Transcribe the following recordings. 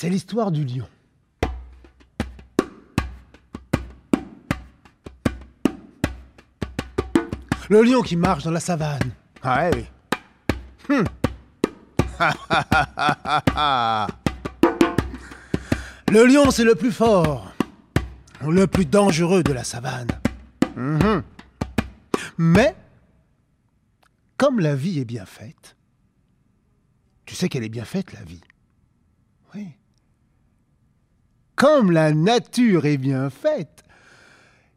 C'est l'histoire du lion. Le lion qui marche dans la savane. Ah oui. Hum. Le lion, c'est le plus fort, le plus dangereux de la savane. Mhm. Mais, comme la vie est bien faite, tu sais qu'elle est bien faite, la vie. Oui. Comme la nature est bien faite,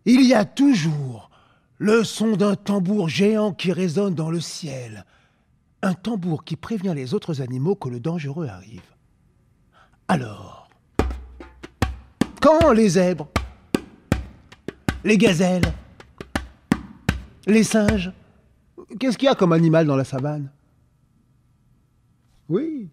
il y a toujours le son d'un tambour géant qui résonne dans le ciel. Un tambour qui prévient les autres animaux que le dangereux arrive. Alors, quand les zèbres, les gazelles, les singes, qu'est-ce qu'il y a comme animal dans la savane? Oui.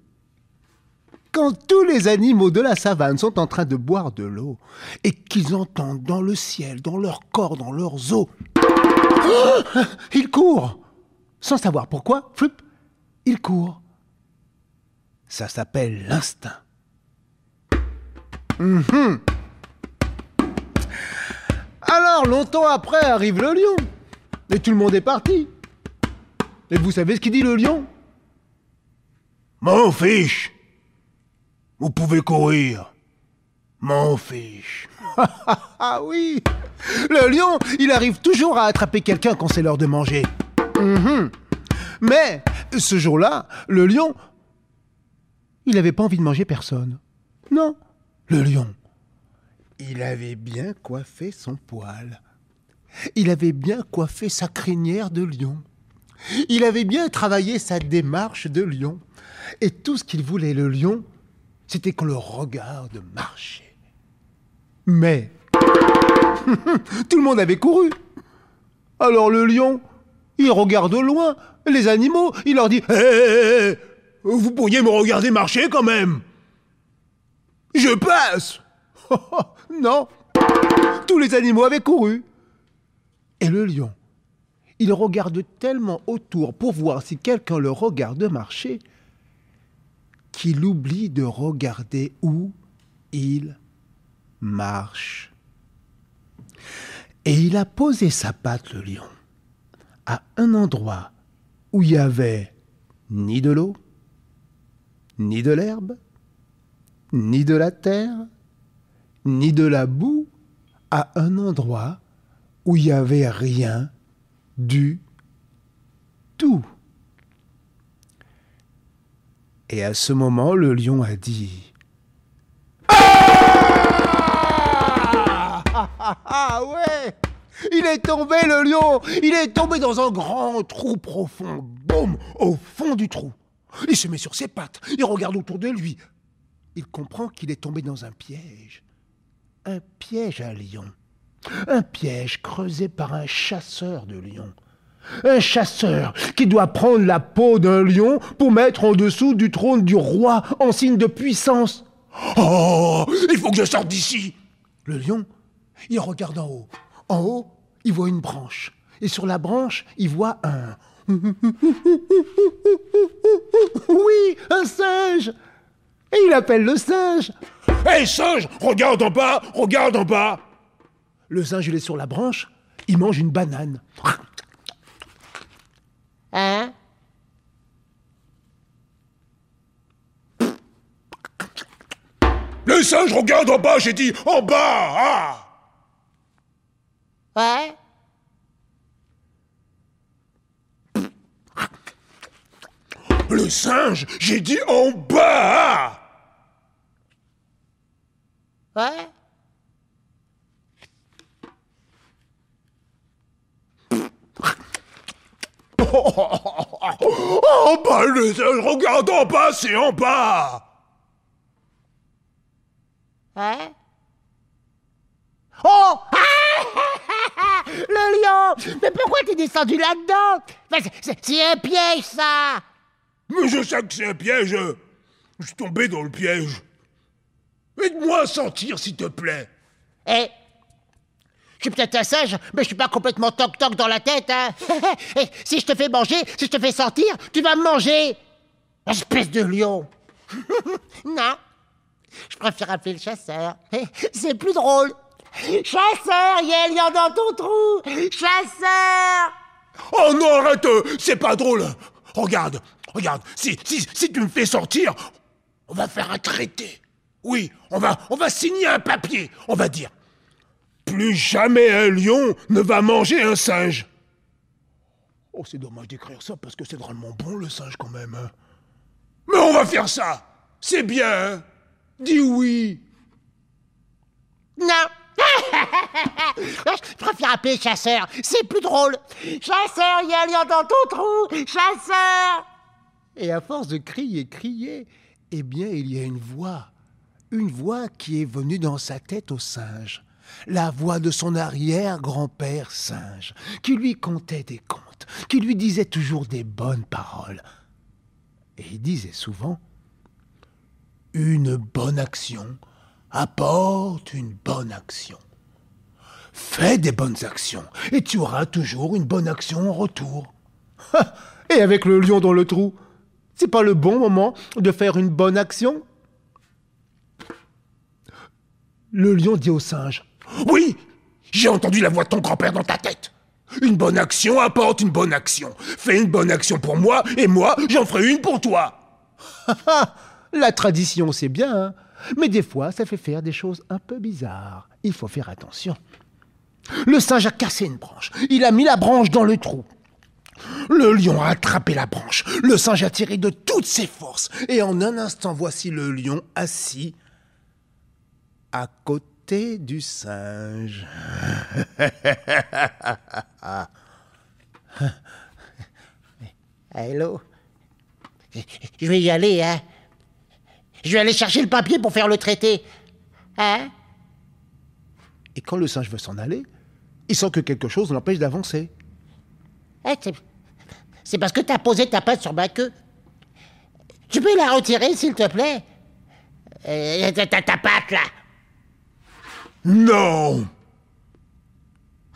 Quand tous les animaux de la savane sont en train de boire de l'eau et qu'ils entendent dans le ciel, dans leur corps, dans leurs os, ils courent Sans savoir pourquoi, floup, ils courent. Ça s'appelle l'instinct. Mhm. Alors, longtemps après, arrive le lion. Et tout le monde est parti. Et vous savez ce qu'il dit le lion? M'en fiche. Vous pouvez courir. M'en fiche. Ah oui Le lion, il arrive toujours à attraper quelqu'un quand c'est l'heure de manger. Mhm. Mais, ce jour-là, le lion, il n'avait pas envie de manger personne. Non, le lion, il avait bien coiffé son poil. Il avait bien coiffé sa crinière de lion. Il avait bien travaillé sa démarche de lion. Et tout ce qu'il voulait, le lion, c'était qu'on le regarde marcher. Mais tout le monde avait couru. Alors le lion, il regarde loin les animaux, il leur dit Hé, hé, hé, vous pourriez me regarder marcher quand même. Je passe. Non, tous les animaux avaient couru. Et le lion, il regarde tellement autour pour voir si quelqu'un le regarde marcher qu'il oublie de regarder où il marche. Et il a posé sa patte, le lion, à un endroit où il y avait ni de l'eau, ni de l'herbe, ni de la terre, ni de la boue, à un endroit où il n'y avait rien du tout. Et à ce moment, le lion a dit Ah Ah, ah, ouais Il est tombé, le lion Il est tombé dans un grand trou profond. Boum Au fond du trou. Il se met sur ses pattes. Il regarde autour de lui. Il comprend qu'il est tombé dans un piège. Un piège à lion. Un piège creusé par un chasseur de lions. Un chasseur qui doit prendre la peau d'un lion pour mettre en dessous du trône du roi en signe de puissance. Oh, il faut que je sorte d'ici. Le lion, il regarde en haut. En haut, il voit une branche. Et sur la branche, il voit un... Oui, un singe. Et il appelle le singe. Hé, singe, regarde en bas, regarde en bas. Le singe, il est sur la branche. Il mange une banane. Les singes regarde en bas, j'ai dit en bas ah. Ouais. Le singe, j'ai dit en bas ah. Ouais. En bas, le singe, regarde en bas, c'est en bas. Hein? Oh! Le lion! Mais pourquoi t'es descendu là-dedans? C'est- un piège, ça! Mais je sais que c'est un piège. Je suis tombé dans le piège. Aide-moi à sortir, s'il te plaît. Eh! Je suis peut-être un singe, mais je suis pas complètement toc-toc dans la tête, hein. Eh, Si je te fais manger, si je te fais sortir, tu vas me manger! Espèce de lion! Non Je préfère appeler le chasseur. C'est plus drôle Chasseur, il y a un lion dans ton trou Chasseur Oh non, arrête C'est pas drôle Regarde, regarde, si, si, si tu me fais sortir, on va faire un traité. Oui, on va, on va signer un papier. On va dire Plus jamais un lion ne va manger un singe. Oh, c'est dommage d'écrire ça parce que c'est drôlement bon le singe quand même. hein. Mais on va faire ça C'est bien, hein Dis oui Non Je préfère appeler le chasseur, c'est plus drôle Chasseur, il y a un lion dans ton trou Chasseur Et à force de crier, crier, eh bien, il y a une voix. Une voix qui est venue dans sa tête au singe. La voix de son arrière-grand-père singe, qui lui contait des contes, qui lui disait toujours des bonnes paroles. Et il disait souvent Une bonne action apporte une bonne action. Fais des bonnes actions et tu auras toujours une bonne action en retour. Et avec le lion dans le trou, c'est pas le bon moment de faire une bonne action? Le lion dit au singe Oui, j'ai entendu la voix de ton grand-père dans ta tête. Une bonne action apporte une bonne action. Fais une bonne action pour moi, et moi, j'en ferai une pour toi. La tradition, c'est bien, hein mais des fois, ça fait faire des choses un peu bizarres. Il faut faire attention. Le singe a cassé une branche. Il a mis la branche dans le trou. Le lion a attrapé la branche. Le singe a tiré de toutes ses forces. Et en un instant, voici le lion assis à côté du singe. Hello Je vais y aller, hein Je vais aller chercher le papier pour faire le traité. Hein? Et quand le singe veut s'en aller, il sent que quelque chose l'empêche d'avancer. Eh, c'est- parce que t'as posé ta patte sur ma queue. Tu peux la retirer, s'il te plaît? Euh, ta, ta- ta patte, là Non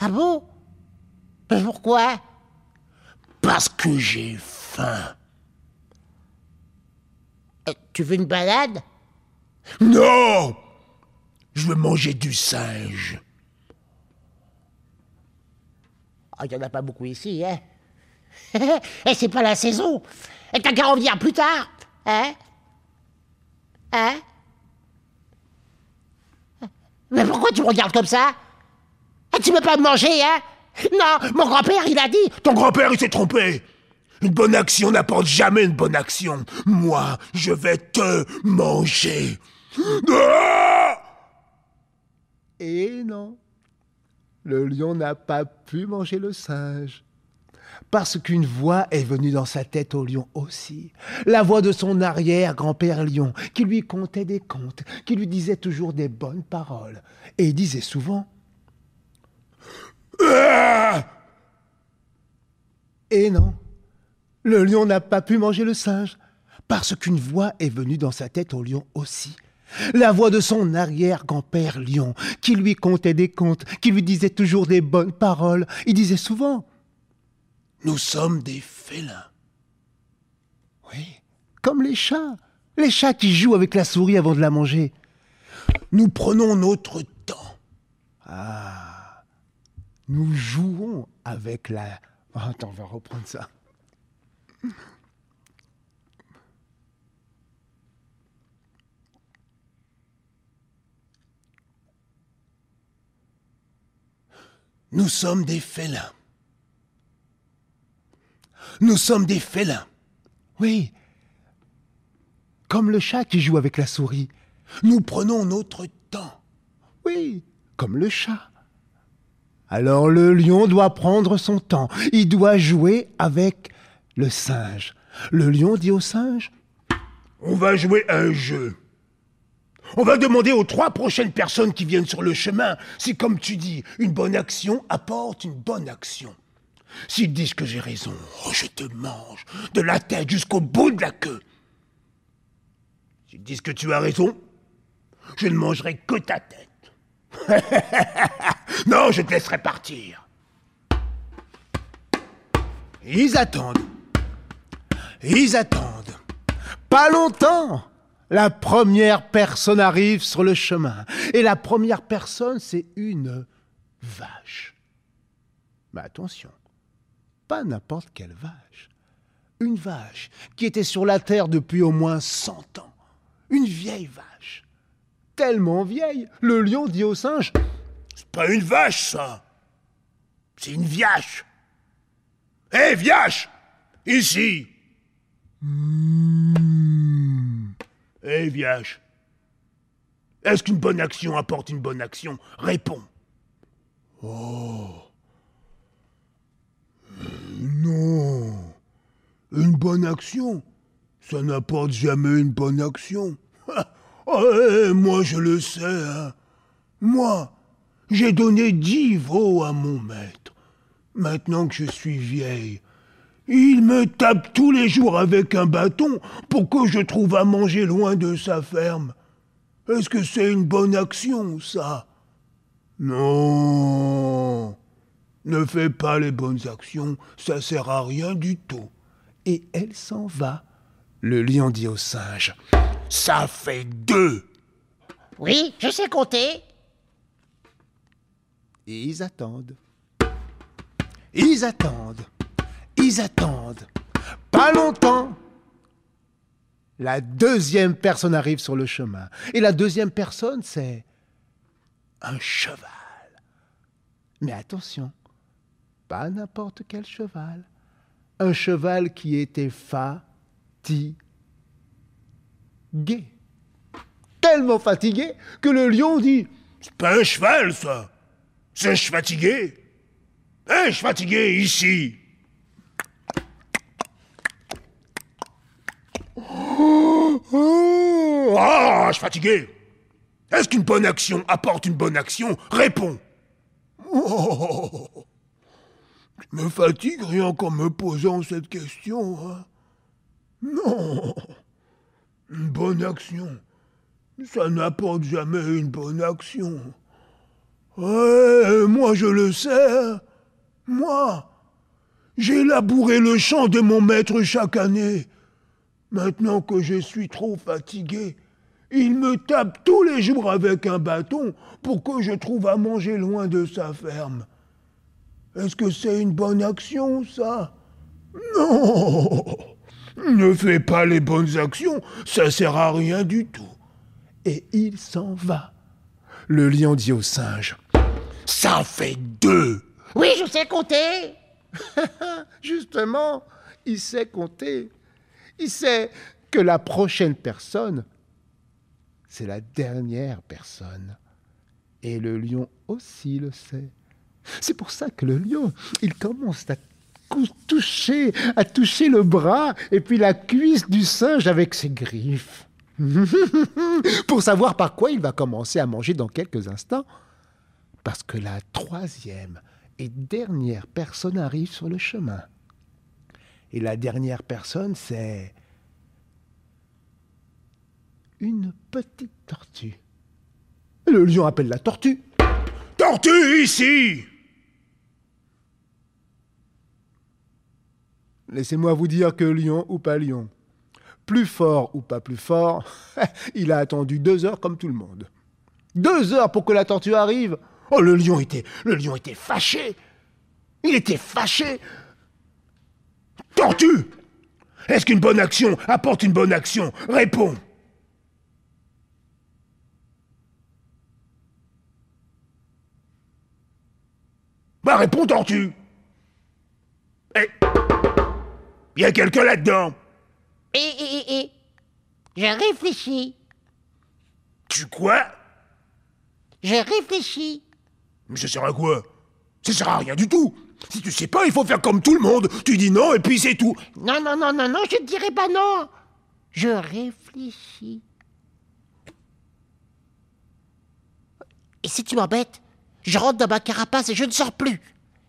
Ah bon? Pourquoi? Parce que j'ai faim. Tu veux une balade? Non! Je veux manger du singe. Ah, il y en a pas beaucoup ici, hein. Et c'est pas la saison. Et t'as qu'à revenir plus tard Hein? Hein? Mais pourquoi tu me regardes comme ça? Eh, Tu veux pas me manger, hein? Non, mon grand-père, il a dit. Ton grand-père, il s'est trompé. Une bonne action n'apporte jamais une bonne action. Moi, je vais te manger. Ah Et non, le lion n'a pas pu manger le singe. Parce qu'une voix est venue dans sa tête au lion aussi. La voix de son arrière-grand-père lion, qui lui contait des contes, qui lui disait toujours des bonnes paroles. Et il disait souvent Ah Et non, le lion n'a pas pu manger le singe, parce qu'une voix est venue dans sa tête au lion aussi. La voix de son arrière-grand-père lion, qui lui contait des contes, qui lui disait toujours des bonnes paroles. Il disait souvent Nous sommes des félins. Oui, comme les chats. Les chats qui jouent avec la souris avant de la manger. Nous prenons notre temps. Nous jouons avec la... Oh, attends, on va reprendre ça. Nous sommes des félins. Nous sommes des félins. Oui, comme le chat qui joue avec la souris. Nous prenons notre temps. Oui, comme le chat. Alors le lion doit prendre son temps. Il doit jouer avec le singe. Le lion dit au singe On va jouer un jeu. On va demander aux trois prochaines personnes qui viennent sur le chemin si, comme tu dis, une bonne action apporte une bonne action. S'ils disent que j'ai raison, oh, je te mange de la tête jusqu'au bout de la queue. S'ils disent que tu as raison, je ne mangerai que ta tête. non, je te laisserai partir. Ils attendent. Ils attendent. Pas longtemps. La première personne arrive sur le chemin. Et la première personne, c'est une vache. Mais attention, pas n'importe quelle vache. Une vache qui était sur la terre depuis au moins cent ans. Une vieille vache. Tellement vieille, le lion dit au singe C'est pas une vache, ça. C'est une viache. Hé, viache Ici Hé, viache Est-ce qu'une bonne action apporte une bonne action? Réponds. Oh. Non. Une bonne action, ça n'apporte jamais une bonne action. Ouais, moi je le sais. Hein. Moi, j'ai donné dix veaux à mon maître. Maintenant que je suis vieille, il me tape tous les jours avec un bâton pour que je trouve à manger loin de sa ferme. Est-ce que c'est une bonne action, ça? Non. Ne fais pas les bonnes actions, ça sert à rien du tout. Et elle s'en va. Le lion dit au singe Ça fait deux. Oui, je sais compter. Et ils attendent. Ils attendent. Attendent. Pas longtemps. La deuxième personne arrive sur le chemin. Et la deuxième personne, c'est un cheval. Mais attention, pas n'importe quel cheval. Un cheval qui était fatigué. Tellement fatigué que le lion dit C'est pas un cheval, ça. C'est un cheval fatigué. Un cheval fatigué, ici. Ah, je suis fatigué. Est-ce qu'une bonne action apporte une bonne action? Réponds. Je me fatigue rien qu'en me posant cette question. Hein. Non. Une bonne action. Ça n'apporte jamais une bonne action. Ouais, moi je le sais. Moi. J'ai labouré le champ de mon maître chaque année. Maintenant que je suis trop fatigué, il me tape tous les jours avec un bâton pour que je trouve à manger loin de sa ferme. Est-ce que c'est une bonne action, ça? Non Ne fais pas les bonnes actions, ça sert à rien du tout. Et il s'en va. Le lion dit au singe Ça fait deux Oui, je sais compter Justement, il sait compter. Il sait que la prochaine personne, c'est la dernière personne. Et le lion aussi le sait. C'est pour ça que le lion, il commence à toucher, à toucher le bras et puis la cuisse du singe avec ses griffes. pour savoir par quoi il va commencer à manger dans quelques instants. Parce que la troisième et dernière personne arrive sur le chemin. Et la dernière personne, c'est une petite tortue. Le lion appelle la tortue. Tortue, ici Laissez-moi vous dire que lion ou pas lion, plus fort ou pas plus fort, il a attendu deux heures comme tout le monde. Deux heures pour que la tortue arrive. Oh, le lion était, le lion était fâché. Il était fâché. Tortue Est-ce qu'une bonne action apporte une bonne action? Réponds Bah réponds, Tortue Eh Y a quelqu'un là-dedans Et, et, et, et. Je réfléchis. Tu quoi? Je réfléchis. Mais ça sert à quoi? Ça sert à rien du tout. Si tu sais pas, il faut faire comme tout le monde. Tu dis non et puis c'est tout. Non, non, non, non, non, je ne dirai pas non. Je réfléchis. Et si tu m'embêtes, je rentre dans ma carapace et je ne sors plus.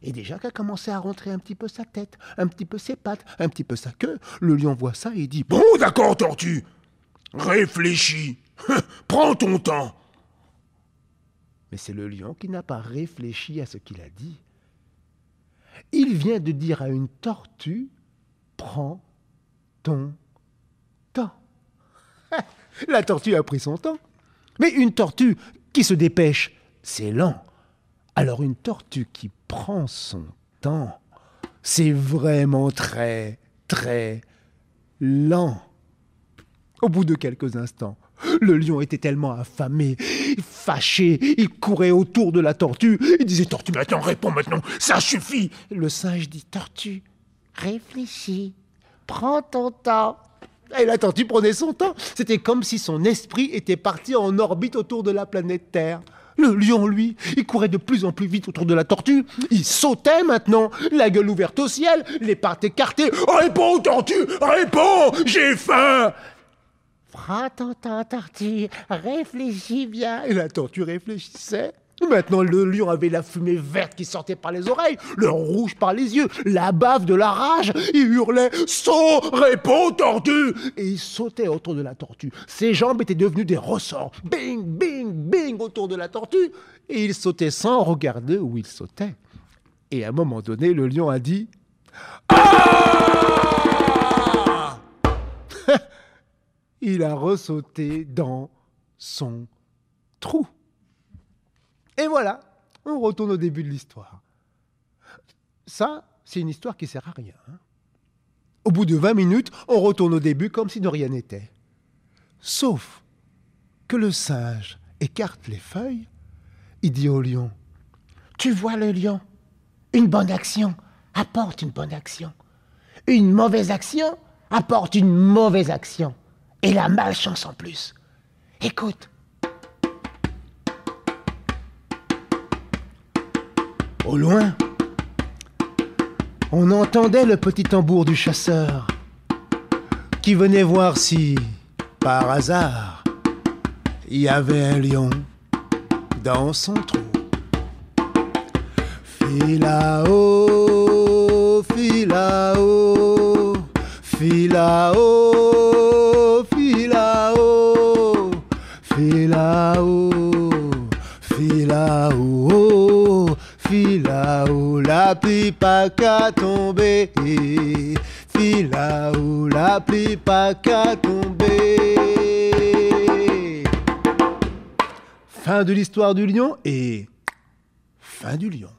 Et déjà qu'elle commençait à rentrer un petit peu sa tête, un petit peu ses pattes, un petit peu sa queue, le lion voit ça et dit Bon, d'accord, tortue. Réfléchis. Prends ton temps. Mais c'est le lion qui n'a pas réfléchi à ce qu'il a dit. Il vient de dire à une tortue Prends ton temps. La tortue a pris son temps. Mais une tortue qui se dépêche, c'est lent. Alors une tortue qui prend son temps, c'est vraiment très, très lent. Au bout de quelques instants, le lion était tellement affamé, fâché, il courait autour de la tortue. Il disait Tortue, Maintenant, réponds maintenant. Ça suffit. le singe dit Tortue, réfléchis. Prends ton temps. Et la tortue prenait son temps. C'était comme si son esprit était parti en orbite autour de la planète Terre. Le lion, lui, il courait de plus en plus vite autour de la tortue. Il sautait maintenant, la gueule ouverte au ciel, les pattes écartées. Réponds, tortue. Réponds. J'ai faim. Tortue. Réfléchis bien. Et la tortue réfléchissait. Maintenant, le lion avait la fumée verte qui sortait par les oreilles, le rouge par les yeux, la bave de la rage. Il hurlait Saut. Réponds, tortue. et il sautait autour de la tortue. Ses jambes étaient devenues des ressorts. Bing, bing, bing autour de la tortue. Et il sautait sans regarder où il sautait. Et à un moment donné, le lion a dit Ah il a ressauté dans son trou. Et voilà, on retourne au début de l'histoire. Ça, c'est une histoire qui sert à rien. hein. Au bout de 20 minutes, on retourne au début comme si de rien n'était. Sauf que le singe écarte les feuilles, il dit au lion Tu vois le lion? Une bonne action apporte une bonne action. Une mauvaise action apporte une mauvaise action. Et la malchance en plus. Écoute. Au loin, on entendait le petit tambour du chasseur qui venait voir si, par hasard, il y avait un lion dans son trou. Fila-o, fila-o, fila-o, la pluie pas qu'à tomber, fila-o, la pluie pas qu'à tomber. Fin de l'histoire du lion et fin du lion.